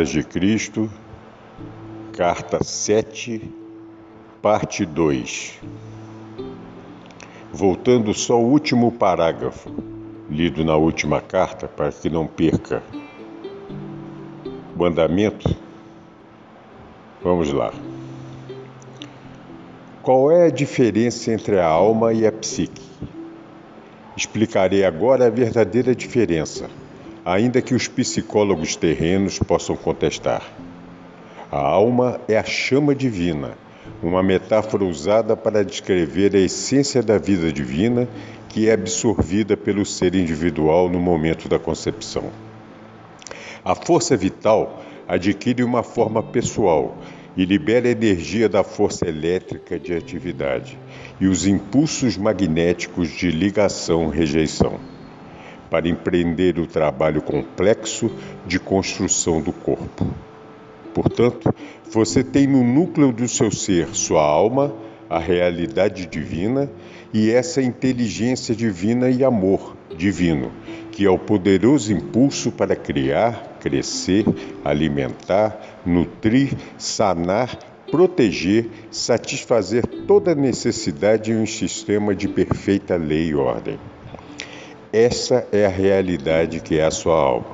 Cartas de Cristo, Carta 7, Parte 2. Voltando só ao último parágrafo, lido na última carta, para que não perca o andamento, vamos lá. Qual é a diferença entre a alma e a psique? Explicarei agora a verdadeira diferença ainda que os psicólogos terrenos possam contestar. A alma é a chama divina, uma metáfora usada para descrever a essência da vida divina que é absorvida pelo ser individual no momento da concepção. A força vital adquire uma forma pessoal e libera a energia da força elétrica de atividade e os impulsos magnéticos de ligação-rejeição para empreender o trabalho complexo de construção do corpo. Portanto, você tem no núcleo do seu ser sua alma, a realidade divina e essa inteligência divina e amor divino, que é o poderoso impulso para criar, crescer, alimentar, nutrir, sanar, proteger, satisfazer toda necessidade em um sistema de perfeita lei e ordem. Essa é a realidade que é a sua alma.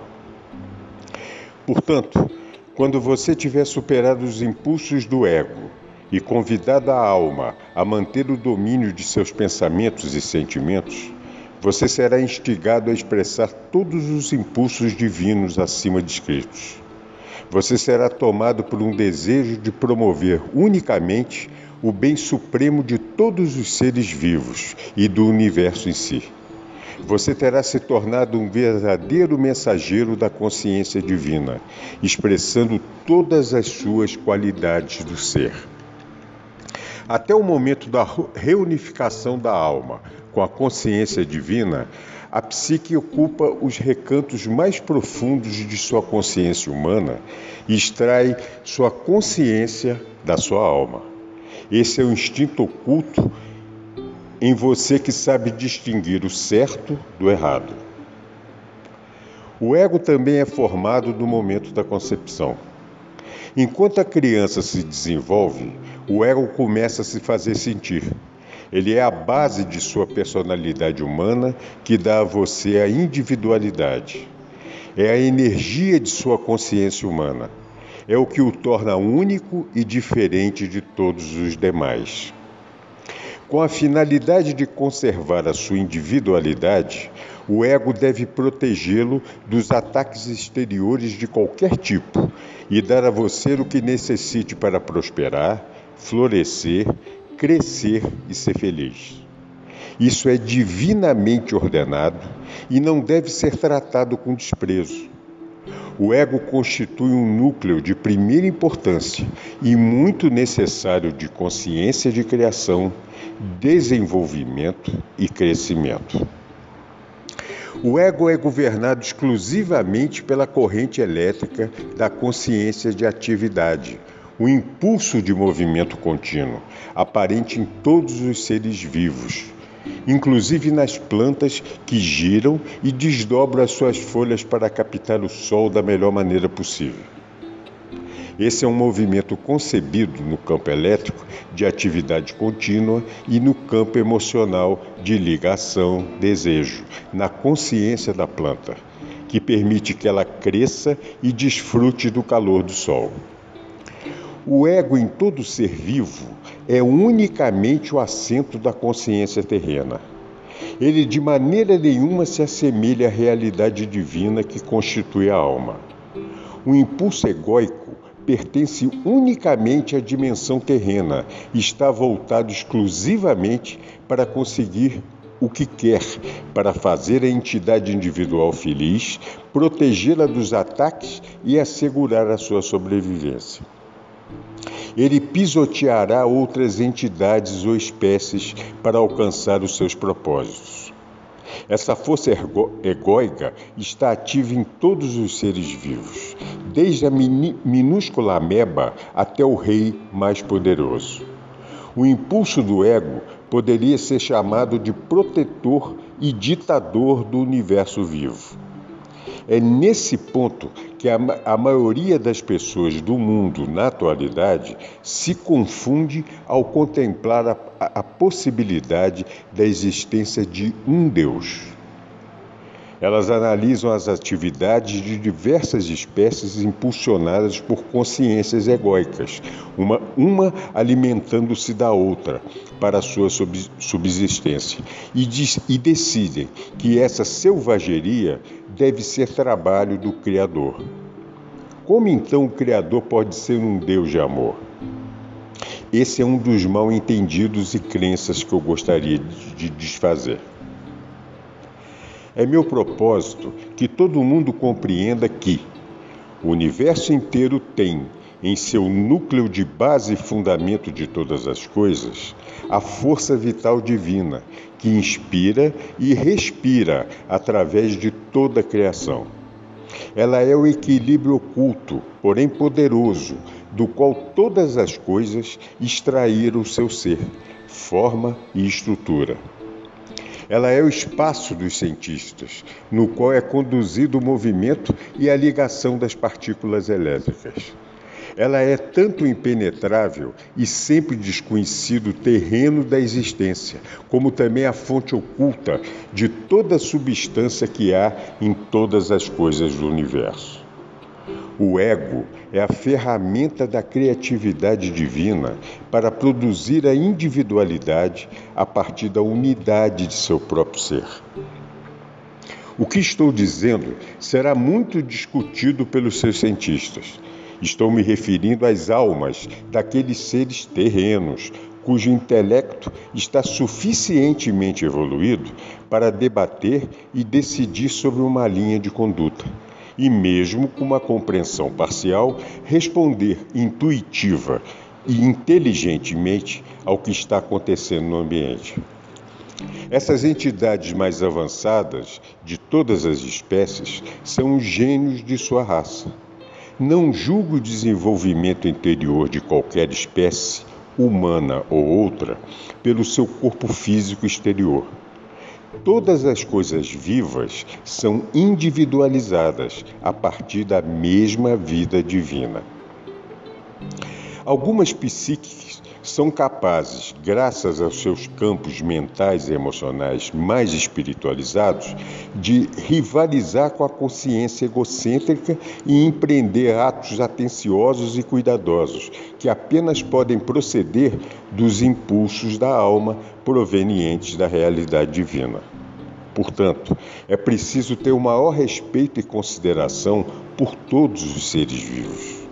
Portanto, quando você tiver superado os impulsos do ego e convidado a alma a manter o domínio de seus pensamentos e sentimentos, você será instigado a expressar todos os impulsos divinos acima descritos. Você será tomado por um desejo de promover unicamente o bem supremo de todos os seres vivos e do universo em si você terá se tornado um verdadeiro mensageiro da consciência divina, expressando todas as suas qualidades do ser. Até o momento da reunificação da alma com a consciência divina, a psique ocupa os recantos mais profundos de sua consciência humana e extrai sua consciência da sua alma. Esse é o instinto oculto em você que sabe distinguir o certo do errado. O ego também é formado no momento da concepção. Enquanto a criança se desenvolve, o ego começa a se fazer sentir. Ele é a base de sua personalidade humana que dá a você a individualidade. É a energia de sua consciência humana. É o que o torna único e diferente de todos os demais. Com a finalidade de conservar a sua individualidade, o ego deve protegê-lo dos ataques exteriores de qualquer tipo e dar a você o que necessite para prosperar, florescer, crescer e ser feliz. Isso é divinamente ordenado e não deve ser tratado com desprezo. O ego constitui um núcleo de primeira importância e muito necessário de consciência de criação, desenvolvimento e crescimento. O ego é governado exclusivamente pela corrente elétrica da consciência de atividade, o impulso de movimento contínuo, aparente em todos os seres vivos inclusive nas plantas que giram e desdobram as suas folhas para captar o sol da melhor maneira possível. Esse é um movimento concebido no campo elétrico de atividade contínua e no campo emocional de ligação, desejo, na consciência da planta, que permite que ela cresça e desfrute do calor do sol. O ego em todo ser vivo é unicamente o assento da consciência terrena. Ele de maneira nenhuma se assemelha à realidade divina que constitui a alma. O impulso egóico pertence unicamente à dimensão terrena e está voltado exclusivamente para conseguir o que quer para fazer a entidade individual feliz, protegê-la dos ataques e assegurar a sua sobrevivência. Ele pisoteará outras entidades ou espécies para alcançar os seus propósitos. Essa força egóica está ativa em todos os seres vivos, desde a minúscula ameba até o rei mais poderoso. O impulso do ego poderia ser chamado de protetor e ditador do universo vivo. É nesse ponto que a, a, maioria das pessoas do mundo, na atualidade, se confunde ao contemplar a, a possibilidade da existência de um Deus. Elas analisam as atividades de diversas espécies impulsionadas por consciências egóicas, uma, uma alimentando-se da outra para sua subsistência, e, diz, e decidem que essa selvageria deve ser trabalho do Criador. Como então o Criador pode ser um Deus de amor? Esse é um dos mal entendidos e crenças que eu gostaria de desfazer. É meu propósito que todo mundo compreenda que o universo inteiro tem em seu núcleo de base e fundamento de todas as coisas a força vital divina que inspira e respira através de toda a criação. Ela é o equilíbrio oculto, porém poderoso, do qual todas as coisas extraíram seu ser, forma e estrutura. Ela é o espaço dos cientistas, no qual é conduzido o movimento e a ligação das partículas elétricas. Ela é tanto impenetrável e sempre desconhecido terreno da existência, como também a fonte oculta de toda substância que há em todas as coisas do universo. O ego é a ferramenta da criatividade divina para produzir a individualidade a partir da unidade de seu próprio ser. O que estou dizendo será muito discutido pelos seus cientistas. Estou me referindo às almas daqueles seres terrenos, cujo intelecto está suficientemente evoluído para debater e decidir sobre uma linha de conduta e, mesmo com uma compreensão parcial, responder intuitiva e inteligentemente ao que está acontecendo no ambiente. Essas entidades mais avançadas, de todas as espécies, são os gênios de sua raça. Não julgo o desenvolvimento interior de qualquer espécie, humana ou outra, pelo seu corpo físico exterior Todas as coisas vivas são individualizadas a partir da mesma vida divina. Algumas psíquicas são capazes, graças aos seus campos mentais e emocionais mais espiritualizados, de rivalizar com a consciência egocêntrica e empreender atos atenciosos e cuidadosos, que apenas podem proceder dos impulsos da alma provenientes da realidade divina. Portanto, é preciso ter o maior respeito e consideração por todos os seres vivos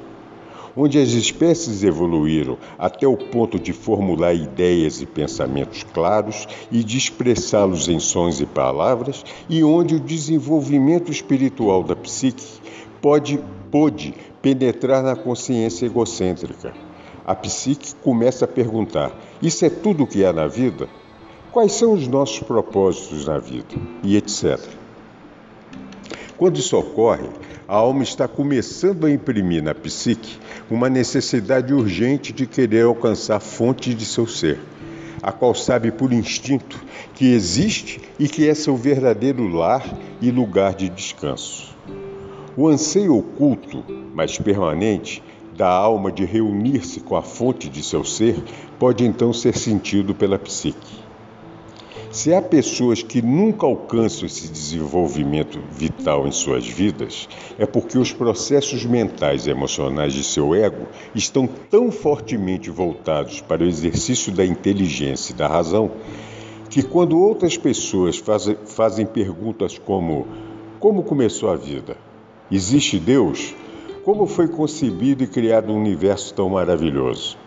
onde as espécies evoluíram até o ponto de formular ideias e pensamentos claros e de expressá-los em sons e palavras, e onde o desenvolvimento espiritual da psique pode, pôde penetrar na consciência egocêntrica. A psique começa a perguntar: Isso é tudo o que há na vida? Quais são os nossos propósitos na vida? E etc. Quando isso ocorre, a alma está começando a imprimir na psique uma necessidade urgente de querer alcançar a fonte de seu ser, a qual sabe por instinto que existe e que é seu verdadeiro lar e lugar de descanso. O anseio oculto, mas permanente, da alma de reunir-se com a fonte de seu ser pode então ser sentido pela psique. Se há pessoas que nunca alcançam esse desenvolvimento vital em suas vidas, é porque os processos mentais e emocionais de seu ego estão tão fortemente voltados para o exercício da inteligência e da razão que, quando outras pessoas fazem, perguntas como: Como começou a vida? Existe Deus? Como foi concebido e criado um universo tão maravilhoso?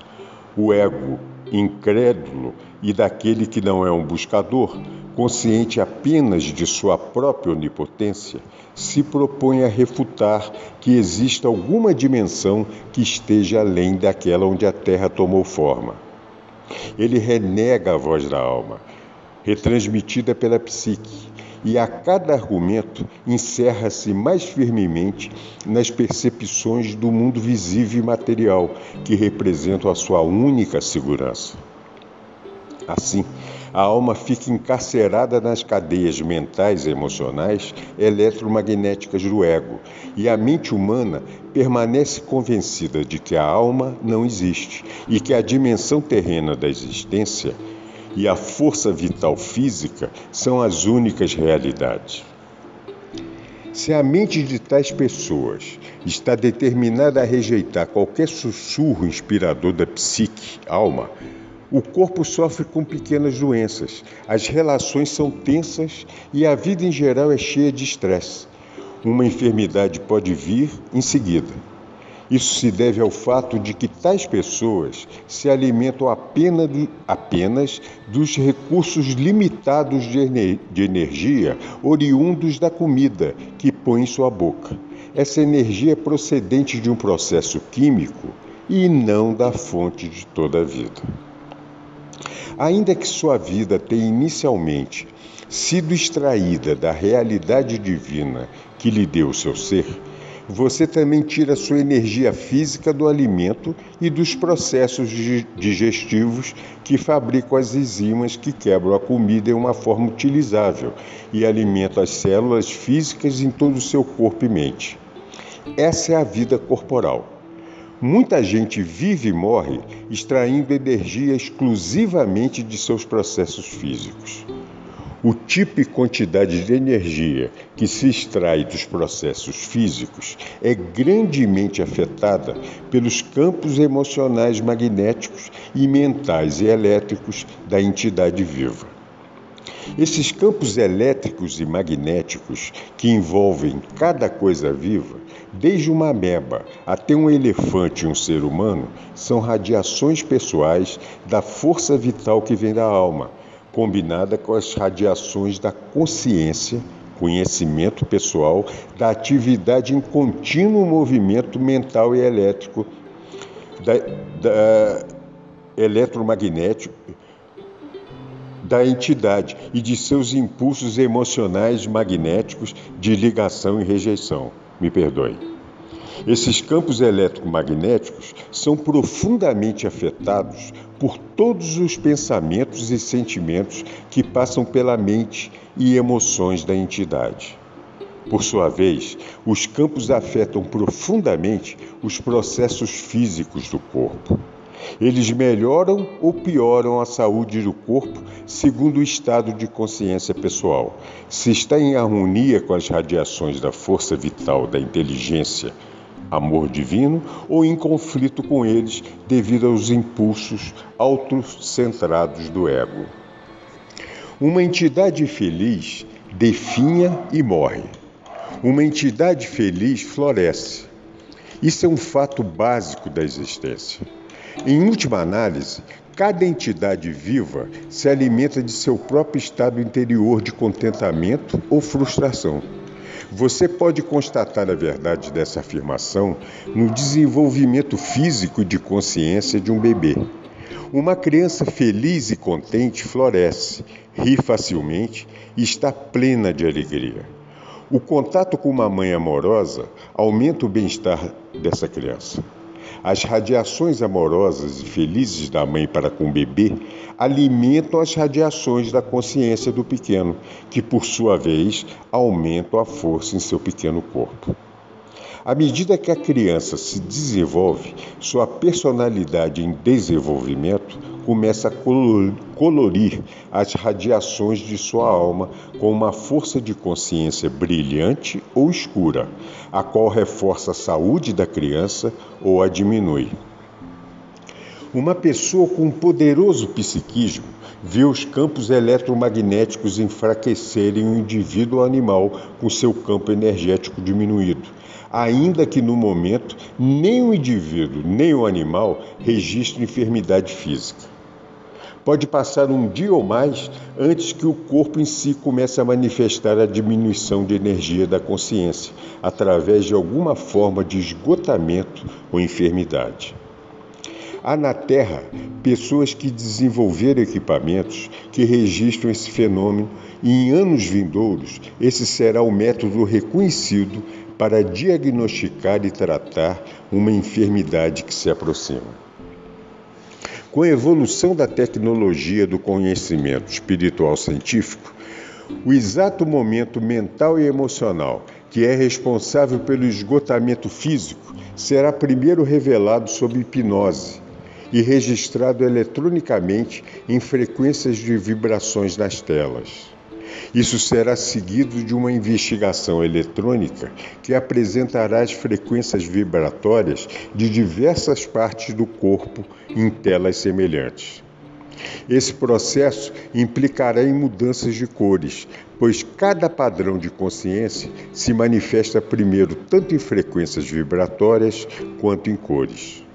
O ego incrédulo e daquele que não é um buscador, consciente apenas de sua própria onipotência, se propõe a refutar que exista alguma dimensão que esteja além daquela onde a Terra tomou forma. Ele renega a voz da alma, retransmitida pela psique, e a cada argumento encerra-se mais firmemente nas percepções do mundo visível e material, que representam a sua única segurança. Assim, a alma fica encarcerada nas cadeias mentais e emocionais eletromagnéticas do ego, e a mente humana permanece convencida de que a alma não existe e que a dimensão terrena da existência e a força vital física são as únicas realidades. Se a mente de tais pessoas está determinada a rejeitar qualquer sussurro inspirador da psique, alma, o corpo sofre com pequenas doenças, as relações são tensas e a vida em geral é cheia de estresse. Uma enfermidade pode vir em seguida. Isso se deve ao fato de que tais pessoas se alimentam apenas, apenas dos recursos limitados de, de energia oriundos da comida que põe em sua boca. Essa energia é procedente de um processo químico e não da fonte de toda a vida. Ainda que sua vida tenha inicialmente sido extraída da realidade divina que lhe deu o seu ser, você também tira sua energia física do alimento e dos processos digestivos que fabricam as enzimas que quebram a comida em uma forma utilizável e alimentam as células físicas em todo o seu corpo e mente. Essa é a vida corporal. Muita gente vive e morre extraindo energia exclusivamente de seus processos físicos. O tipo e quantidade de energia que se extrai dos processos físicos é grandemente afetada pelos campos emocionais magnéticos e mentais e elétricos da entidade viva. Esses campos elétricos e magnéticos que envolvem cada coisa viva, desde uma ameba até um elefante e um ser humano, são radiações pessoais da força vital que vem da alma combinada com as radiações da consciência, conhecimento pessoal, da atividade em contínuo movimento mental e elétrico, da, da eletromagnético da entidade e de seus impulsos emocionais magnéticos de ligação e rejeição. Me perdoe. Esses campos eletromagnéticos são profundamente afetados por todos os pensamentos e sentimentos que passam pela mente e emoções da entidade. Por sua vez, os campos afetam profundamente os processos físicos do corpo. Eles melhoram ou pioram a saúde do corpo segundo o estado de consciência pessoal. Se está em harmonia com as radiações da força vital da inteligência amor divino ou em conflito com eles devido aos impulsos autocentrados do ego. Uma entidade feliz definha e morre. Uma entidade feliz floresce. Isso é um fato básico da existência. Em última análise, cada entidade viva se alimenta de seu próprio estado interior de contentamento ou frustração. Você pode constatar a verdade dessa afirmação no desenvolvimento físico de consciência de um bebê. Uma criança feliz e contente floresce, ri facilmente e está plena de alegria. O contato com uma mãe amorosa aumenta o bem-estar dessa criança. As radiações amorosas e felizes da mãe para com o bebê alimentam as radiações da consciência do pequeno, que por sua vez aumentam a força em seu pequeno corpo. À medida que a criança se desenvolve, sua personalidade em desenvolvimento começa a colorir as radiações de sua alma com uma força de consciência brilhante ou escura, a qual reforça a saúde da criança ou a diminui. Uma pessoa com um poderoso psiquismo vê os campos eletromagnéticos enfraquecerem o indivíduo animal com seu campo energético diminuído, ainda que no momento nem o indivíduo nem o animal registre enfermidade física. pode passar um dia ou mais antes que o corpo em si comece a manifestar a diminuição de energia da consciência, através de alguma forma de esgotamento ou enfermidade. Há na Terra pessoas que desenvolveram equipamentos que registram esse fenômeno e em anos vindouros esse será o método reconhecido para diagnosticar e tratar uma enfermidade que se aproxima. Com a evolução da tecnologia do conhecimento espiritual científico, o exato momento mental e emocional que é responsável pelo esgotamento físico será primeiro revelado sob hipnose e registrado eletronicamente em frequências de vibrações nas telas. Isso será seguido de uma investigação eletrônica que apresentará as frequências vibratórias de diversas partes do corpo em telas semelhantes. Esse processo implicará em mudanças de cores, pois cada padrão de consciência se manifesta primeiro tanto em frequências vibratórias quanto em cores.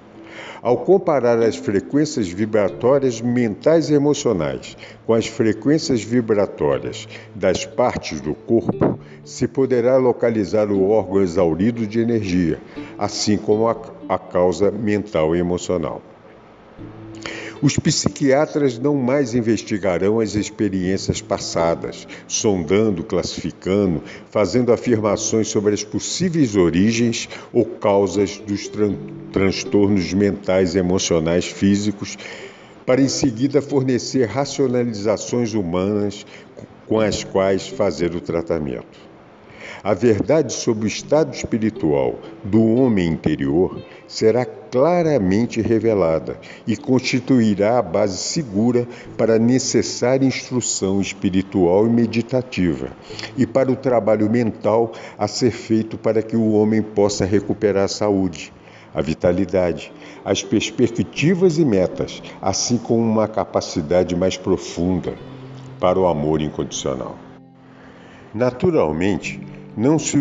Ao comparar as frequências vibratórias mentais e emocionais com as frequências vibratórias das partes do corpo, se poderá localizar o órgão exaurido de energia, assim como a, a causa mental e emocional. Os psiquiatras não mais investigarão as experiências passadas, sondando, classificando, fazendo afirmações sobre as possíveis origens ou causas dos tran transtornos mentais, emocionais, físicos, para em seguida fornecer racionalizações humanas com as quais fazer o tratamento. A verdade sobre o estado espiritual do homem interior será claramente revelada e constituirá a base segura para a necessária instrução espiritual e meditativa e para o trabalho mental a ser feito para que o homem possa recuperar a saúde, a vitalidade, as perspectivas e metas, assim como uma capacidade mais profunda para o amor incondicional. Naturalmente, não se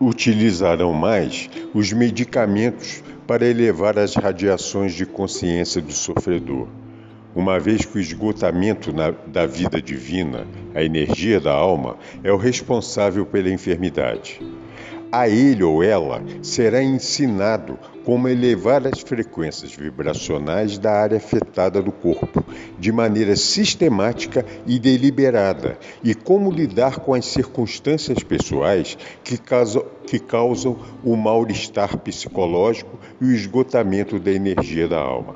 utilizarão mais os medicamentos para elevar as radiações de consciência do sofredor, uma vez que o esgotamento na, da vida divina, a energia da alma, é o responsável pela enfermidade a ele ou ela será ensinado como elevar as frequências vibracionais da área afetada do corpo de maneira sistemática e deliberada e como lidar com as circunstâncias pessoais que causam, que causam o mal-estar psicológico e o esgotamento da energia da alma.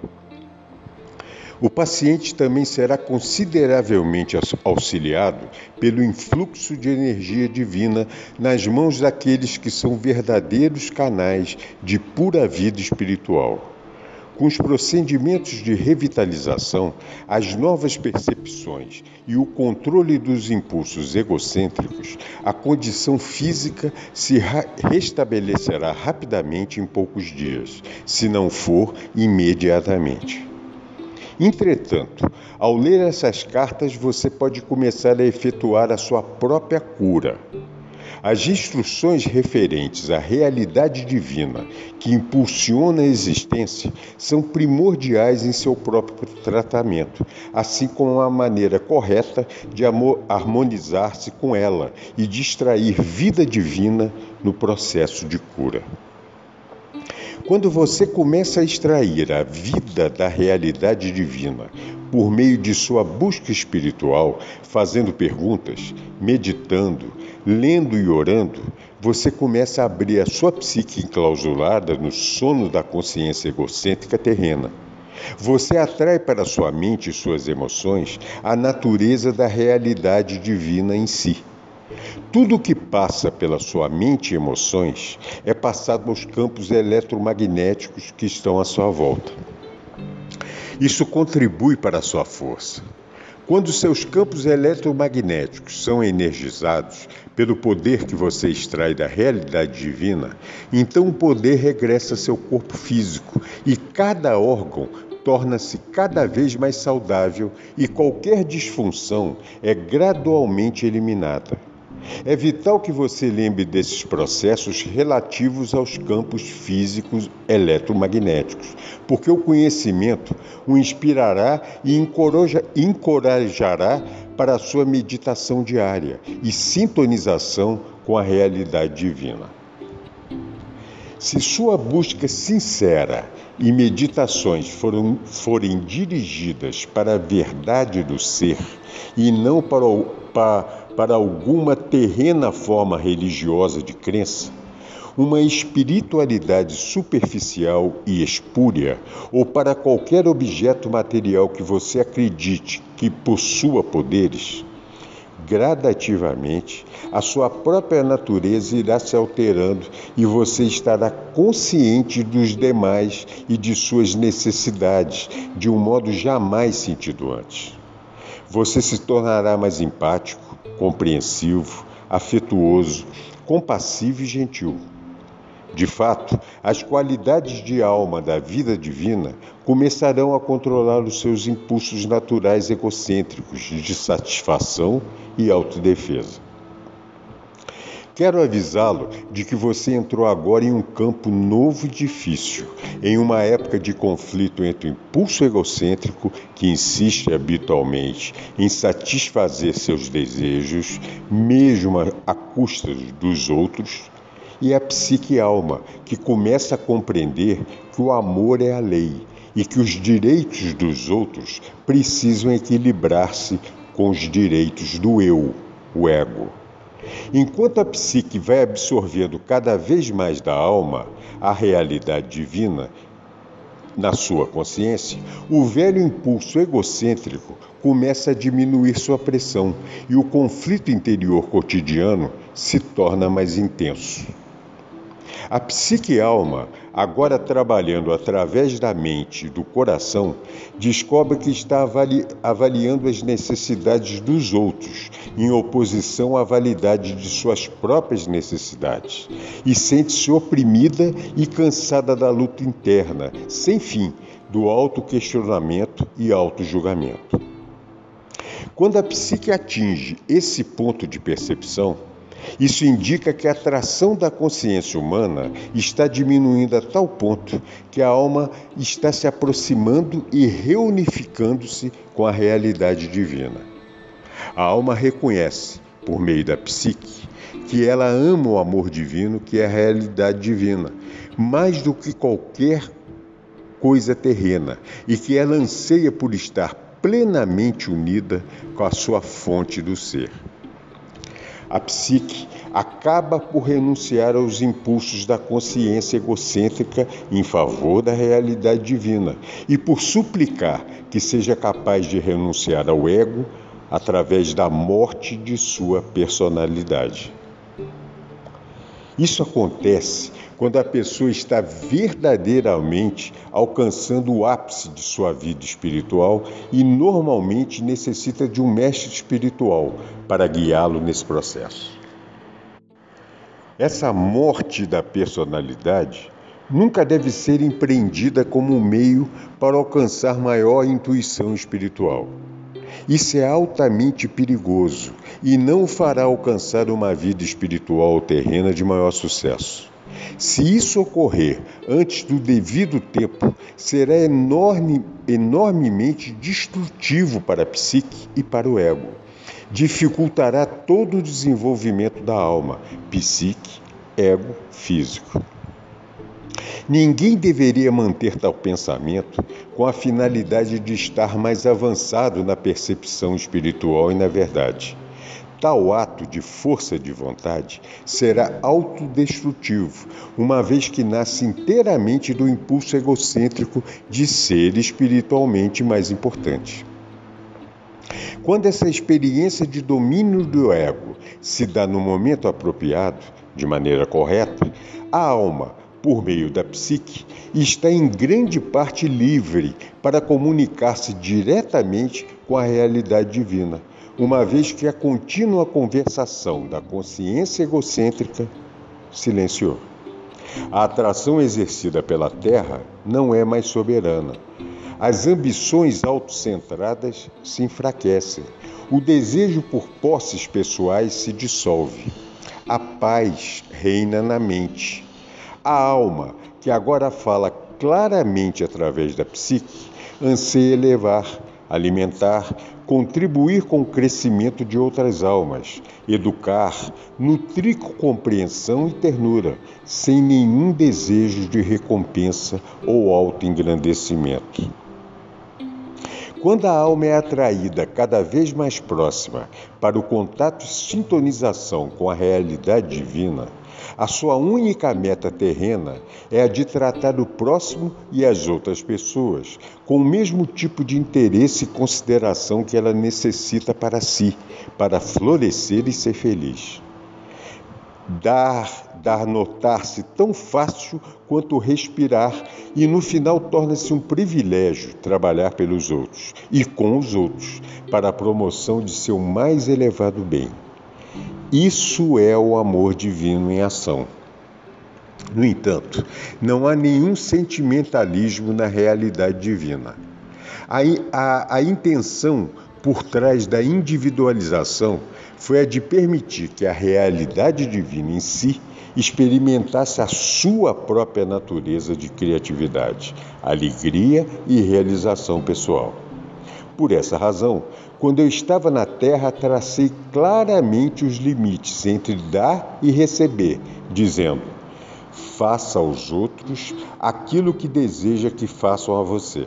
O paciente também será consideravelmente auxiliado pelo influxo de energia divina nas mãos daqueles que são verdadeiros canais de pura vida espiritual. Com os procedimentos de revitalização, as novas percepções e o controle dos impulsos egocêntricos, a condição física se restabelecerá rapidamente em poucos dias, se não for imediatamente. Entretanto, ao ler essas cartas, você pode começar a efetuar a sua própria cura. As instruções referentes à realidade divina que impulsiona a existência são primordiais em seu próprio tratamento, assim como a maneira correta de harmonizar-se com ela e de extrair vida divina no processo de cura. Quando você começa a extrair a vida da realidade divina por meio de sua busca espiritual, fazendo perguntas, meditando, lendo e orando, você começa a abrir a sua psique enclausulada no sono da consciência egocêntrica terrena. Você atrai para sua mente e suas emoções a natureza da realidade divina em si. Tudo o que passa pela sua mente e emoções é passado aos campos eletromagnéticos que estão à sua volta. Isso contribui para a sua força. Quando seus campos eletromagnéticos são energizados pelo poder que você extrai da realidade divina, então o poder regressa a seu corpo físico e cada órgão torna-se cada vez mais saudável e qualquer disfunção é gradualmente eliminada. É vital que você lembre desses processos relativos aos campos físicos eletromagnéticos, porque o conhecimento o inspirará e encorajará para a sua meditação diária e sintonização com a realidade divina. Se sua busca sincera e meditações foram, forem dirigidas para a verdade do ser e não para, o, para, para alguma terrena forma religiosa de crença, uma espiritualidade superficial e espúria, ou para qualquer objeto material que você acredite que possua poderes, gradativamente, a sua própria natureza irá se alterando e você estará consciente dos demais e de suas necessidades de um modo jamais sentido antes. Você se tornará mais empático, compreensivo, afetuoso, compassivo e gentil. De fato, as qualidades de alma da vida divina começarão a controlar os seus impulsos naturais egocêntricos de satisfação e autodefesa. Quero avisá-lo de que você entrou agora em um campo novo e difícil, em uma época de conflito entre o impulso egocêntrico, que insiste habitualmente em satisfazer seus desejos, mesmo à custa dos outros, e a psique-alma, que começa a compreender que o amor é a lei e que os direitos dos outros precisam equilibrar-se com os direitos do eu, o ego. Enquanto a psique vai absorvendo cada vez mais da alma a realidade divina na sua consciência, o velho impulso egocêntrico começa a diminuir sua pressão e o conflito interior cotidiano se torna mais intenso. A psique-alma, agora trabalhando através da mente e do coração, descobre que está avali avaliando as necessidades dos outros, em oposição à validade de suas próprias necessidades, e sente-se oprimida e cansada da luta interna, sem fim, do auto-questionamento e auto-julgamento. Quando a psique atinge esse ponto de percepção, isso indica que a atração da consciência humana está diminuindo a tal ponto que a alma está se aproximando e reunificando-se com a realidade divina. A alma reconhece, por meio da psique, que ela ama o amor divino, que é a realidade divina, mais do que qualquer coisa terrena, e que ela anseia por estar plenamente unida com a sua fonte do ser. A psique acaba por renunciar aos impulsos da consciência egocêntrica em favor da realidade divina e por suplicar que seja capaz de renunciar ao ego através da morte de sua personalidade. Isso acontece quando a pessoa está verdadeiramente alcançando o ápice de sua vida espiritual e normalmente necessita de um mestre espiritual para guiá-lo nesse processo. Essa morte da personalidade nunca deve ser empreendida como um meio para alcançar maior intuição espiritual. Isso é altamente perigoso e não fará alcançar uma vida espiritual terrena de maior sucesso. Se isso ocorrer antes do devido tempo, será enorme, enormemente destrutivo para a psique e para o ego. Dificultará todo o desenvolvimento da alma, psique, ego, físico. Ninguém deveria manter tal pensamento com a finalidade de estar mais avançado na percepção espiritual e na verdade. Tal ato de força de vontade será autodestrutivo, uma vez que nasce inteiramente do impulso egocêntrico de ser espiritualmente mais importante. Quando essa experiência de domínio do ego se dá no momento apropriado, de maneira correta, a alma, por meio da psique, está em grande parte livre para comunicar-se diretamente com a realidade divina uma vez que a contínua conversação da consciência egocêntrica silenciou. A atração exercida pela Terra não é mais soberana. As ambições autocentradas se enfraquecem. o desejo por posses pessoais se dissolve. A paz reina na mente. A alma, que agora fala claramente através da psique, anseia elevar, alimentar, contribuir com o crescimento de outras almas, educar, nutrir com compreensão e ternura, sem nenhum desejo de recompensa ou autoengrandecimento. Quando a alma é atraída cada vez mais próxima para o contato e sintonização com a realidade divina, a sua única meta terrena é a de tratar o próximo e as outras pessoas com o mesmo tipo de interesse e consideração que ela necessita para si, para florescer e ser feliz. Dar dar notar-se tão fácil quanto respirar e no final torna-se um privilégio trabalhar pelos outros e com os outros para a promoção de seu mais elevado bem. Isso é o amor divino em ação. No entanto, não há nenhum sentimentalismo na realidade divina. A, a, a intenção por trás da individualização foi a de permitir que a realidade divina em si experimentasse a sua própria natureza de criatividade, alegria e realização pessoal. Por essa razão, quando eu estava na Terra, tracei claramente os limites entre dar e receber, dizendo: faça aos outros aquilo que deseja que façam a você.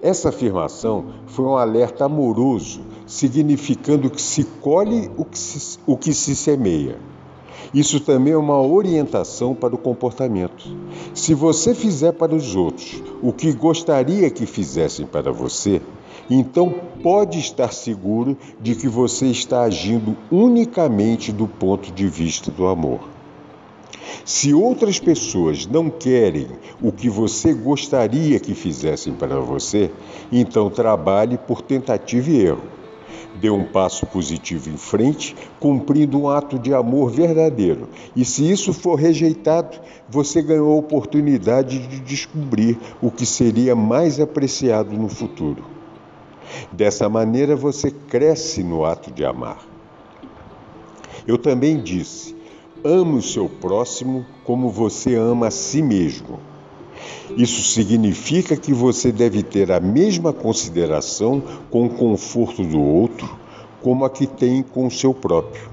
Essa afirmação foi um alerta amoroso, significando que se colhe o que se, o que se semeia. Isso também é uma orientação para o comportamento. Se você fizer para os outros o que gostaria que fizessem para você, então pode estar seguro de que você está agindo unicamente do ponto de vista do amor. Se outras pessoas não querem o que você gostaria que fizessem para você, então trabalhe por tentativa e erro. Dê um passo positivo em frente, cumprindo um ato de amor verdadeiro. E se isso for rejeitado, você ganhou a oportunidade de descobrir o que seria mais apreciado no futuro. Dessa maneira você cresce no ato de amar. Eu também disse: ame o seu próximo como você ama a si mesmo. Isso significa que você deve ter a mesma consideração com o conforto do outro como a que tem com o seu próprio.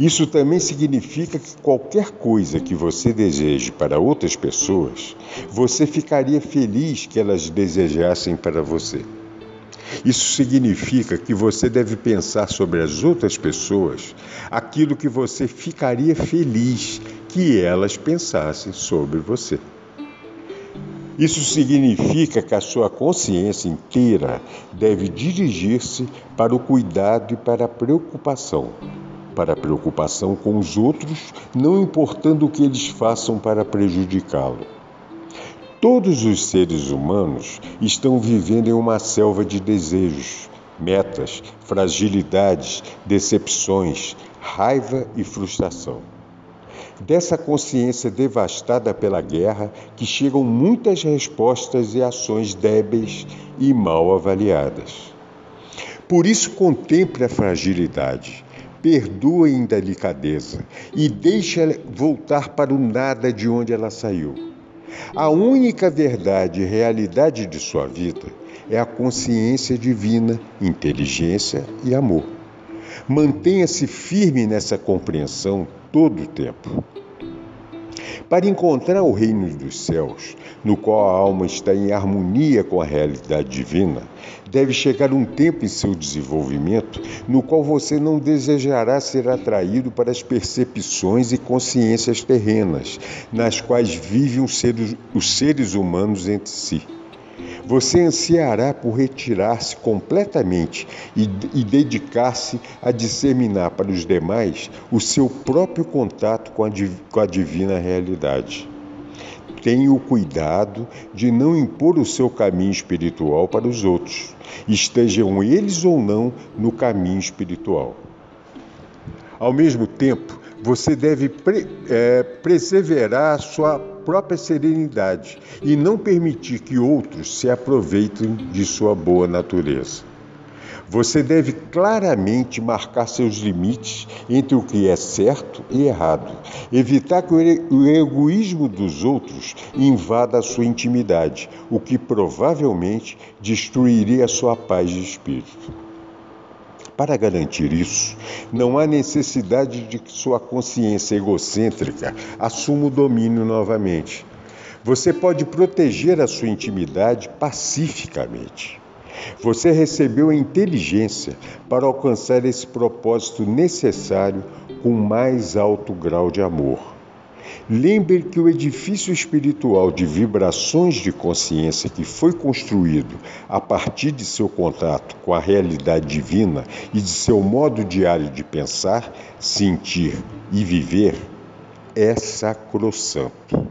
Isso também significa que qualquer coisa que você deseje para outras pessoas, você ficaria feliz que elas desejassem para você. Isso significa que você deve pensar sobre as outras pessoas aquilo que você ficaria feliz que elas pensassem sobre você. Isso significa que a sua consciência inteira deve dirigir-se para o cuidado e para a preocupação. Para a preocupação com os outros, não importando o que eles façam para prejudicá-lo. Todos os seres humanos estão vivendo em uma selva de desejos, metas, fragilidades, decepções, raiva e frustração. Dessa consciência devastada pela guerra que chegam muitas respostas e ações débeis e mal avaliadas. Por isso, contemple a fragilidade, perdoe a indelicadeza e deixe-a voltar para o nada de onde ela saiu. A única verdade e realidade de sua vida é a consciência divina, inteligência e amor. Mantenha-se firme nessa compreensão todo o tempo. Para encontrar o reino dos céus, no qual a alma está em harmonia com a realidade divina, deve chegar um tempo em seu desenvolvimento no qual você não desejará ser atraído para as percepções e consciências terrenas, nas quais vivem os seres, os seres humanos entre si. Você ansiará por retirar-se completamente e, e dedicar-se a disseminar para os demais o seu próprio contato com a, com a divina realidade. Tenha o cuidado de não impor o seu caminho espiritual para os outros, estejam eles ou não no caminho espiritual. Ao mesmo tempo, você deve pre, é, perseverar sua própria serenidade e não permitir que outros se aproveitem de sua boa natureza. Você deve claramente marcar seus limites entre o que é certo e errado. Evitar que o egoísmo dos outros invada a sua intimidade, o que provavelmente destruiria a sua paz de espírito. Para garantir isso, não há necessidade de que sua consciência egocêntrica assuma o domínio novamente. Você pode proteger a sua intimidade pacificamente. Você recebeu a inteligência para alcançar esse propósito necessário com mais alto grau de amor. Lembre que o edifício espiritual de vibrações de consciência que foi construído a partir de seu contato com a realidade divina e de seu modo diário de pensar, sentir e viver é sacrossanto.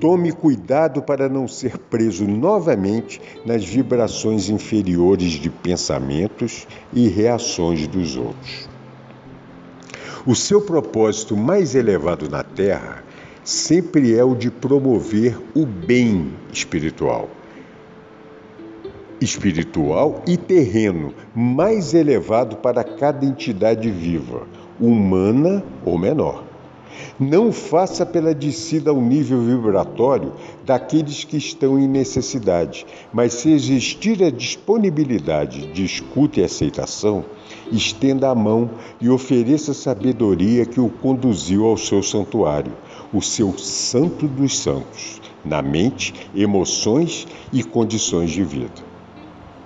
Tome cuidado para não ser preso novamente nas vibrações inferiores de pensamentos e reações dos outros. O seu propósito mais elevado na Terra sempre é o de promover o bem espiritual. Espiritual e terreno mais elevado para cada entidade viva, humana ou menor. Não faça pela descida ao nível vibratório daqueles que estão em necessidade, mas se existir a disponibilidade de escuta e aceitação, estenda a mão e ofereça a sabedoria que o conduziu ao seu santuário, o seu santo dos santos, na mente, emoções e condições de vida.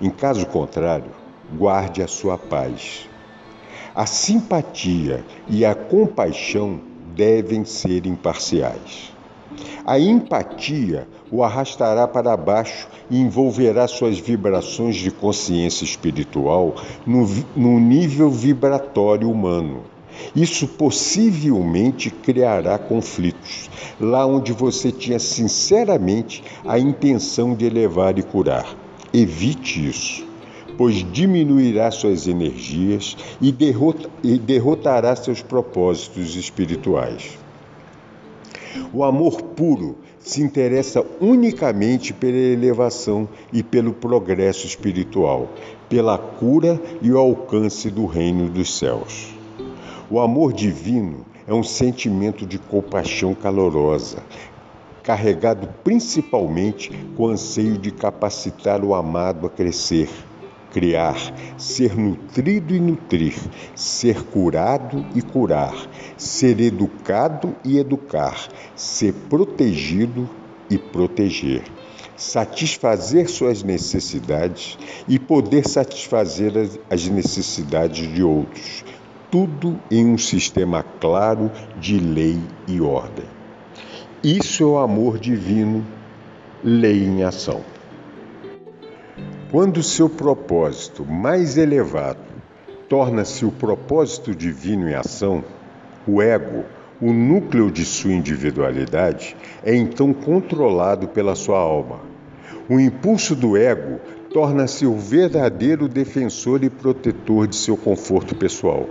Em caso contrário, guarde a sua paz. A simpatia e a compaixão devem ser imparciais. A empatia o arrastará para baixo e envolverá suas vibrações de consciência espiritual no, no nível vibratório humano. Isso possivelmente criará conflitos, lá onde você tinha sinceramente a intenção de elevar e curar. Evite isso pois diminuirá suas energias e, derrota, e derrotará seus propósitos espirituais. O amor puro se interessa unicamente pela elevação e pelo progresso espiritual, pela cura e o alcance do reino dos céus. O amor divino é um sentimento de compaixão calorosa, carregado principalmente com o anseio de capacitar o amado a crescer criar, ser nutrido e nutrir, ser curado e curar, ser educado e educar, ser protegido e proteger, satisfazer suas necessidades e poder satisfazer as necessidades de outros, tudo em um sistema claro de lei e ordem. Isso é o amor divino, lei em ação. Quando seu propósito mais elevado torna-se o propósito divino em ação, o ego, o núcleo de sua individualidade, é então controlado pela sua alma. O impulso do ego torna-se o verdadeiro defensor e protetor de seu conforto pessoal.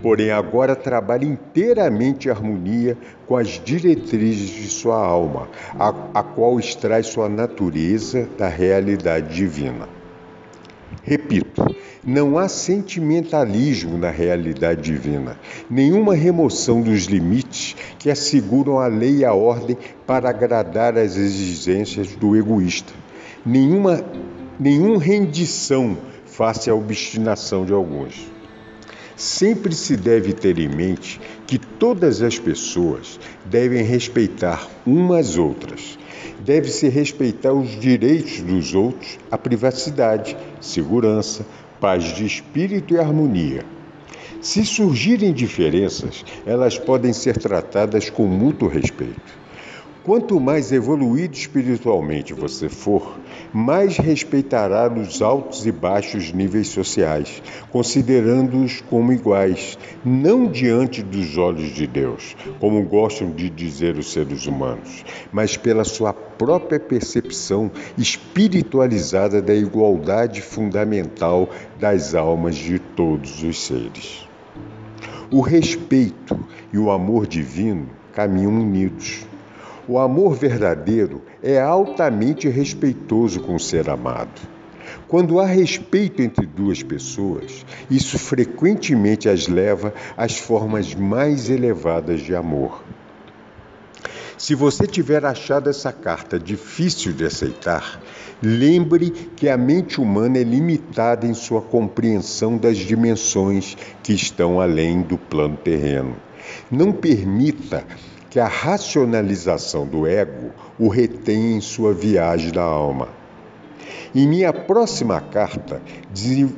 Porém, agora trabalha inteiramente em harmonia com as diretrizes de sua alma, a, a qual extrai sua natureza da realidade divina. Repito, não há sentimentalismo na realidade divina, nenhuma remoção dos limites que asseguram a lei e a ordem para agradar às exigências do egoísta, nenhuma, nenhuma rendição face à obstinação de alguns. Sempre se deve ter em mente que todas as pessoas devem respeitar umas outras deve-se respeitar os direitos dos outros, a privacidade, segurança, paz de espírito e harmonia. Se surgirem diferenças, elas podem ser tratadas com mútuo respeito. Quanto mais evoluído espiritualmente você for, mais respeitará os altos e baixos níveis sociais, considerando-os como iguais, não diante dos olhos de Deus, como gostam de dizer os seres humanos, mas pela sua própria percepção espiritualizada da igualdade fundamental das almas de todos os seres. O respeito e o amor divino caminham unidos. O amor verdadeiro é altamente respeitoso com o ser amado. Quando há respeito entre duas pessoas, isso frequentemente as leva às formas mais elevadas de amor. Se você tiver achado essa carta difícil de aceitar, lembre que a mente humana é limitada em sua compreensão das dimensões que estão além do plano terreno. Não permita que a racionalização do ego o retenha em sua viagem da alma. Em minha próxima carta,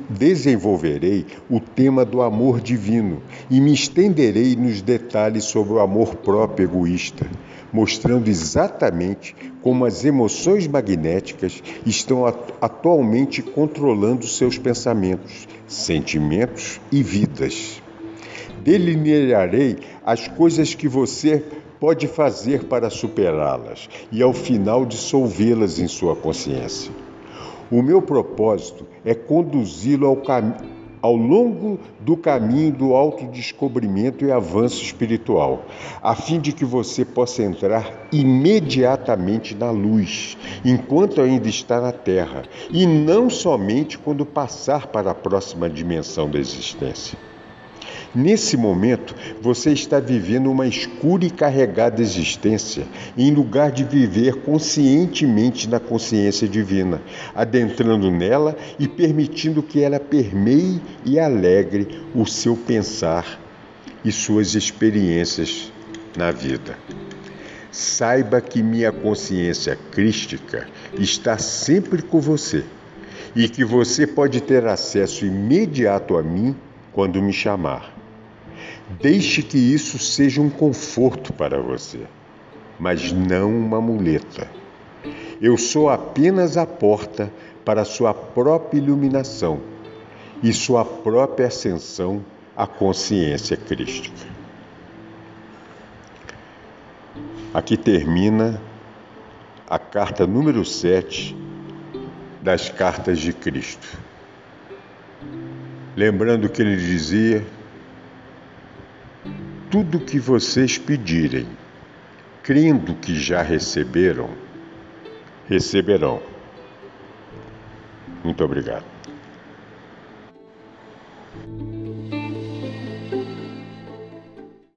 desenvolverei o tema do amor divino e me estenderei nos detalhes sobre o amor próprio egoísta, mostrando exatamente como as emoções magnéticas estão atualmente controlando seus pensamentos, sentimentos e vidas. Delinearei as coisas que você pode fazer para superá-las e, ao final, dissolvê-las em sua consciência. O meu propósito é conduzi-lo ao, cam... ao longo do caminho do autodescobrimento e avanço espiritual, a fim de que você possa entrar imediatamente na luz, enquanto ainda está na Terra, e não somente quando passar para a próxima dimensão da existência. Nesse momento, você está vivendo uma escura e carregada existência, em lugar de viver conscientemente na consciência divina, adentrando nela e permitindo que ela permeie e alegre o seu pensar e suas experiências na vida. Saiba que minha consciência crística está sempre com você e que você pode ter acesso imediato a mim quando me chamar. Deixe que isso seja um conforto para você, mas não uma muleta. Eu sou apenas a porta para sua própria iluminação e sua própria ascensão à consciência crística. Aqui termina a carta número 7 das cartas de Cristo. Lembrando que ele dizia tudo que vocês pedirem, crendo que já receberam, receberão. Muito obrigado.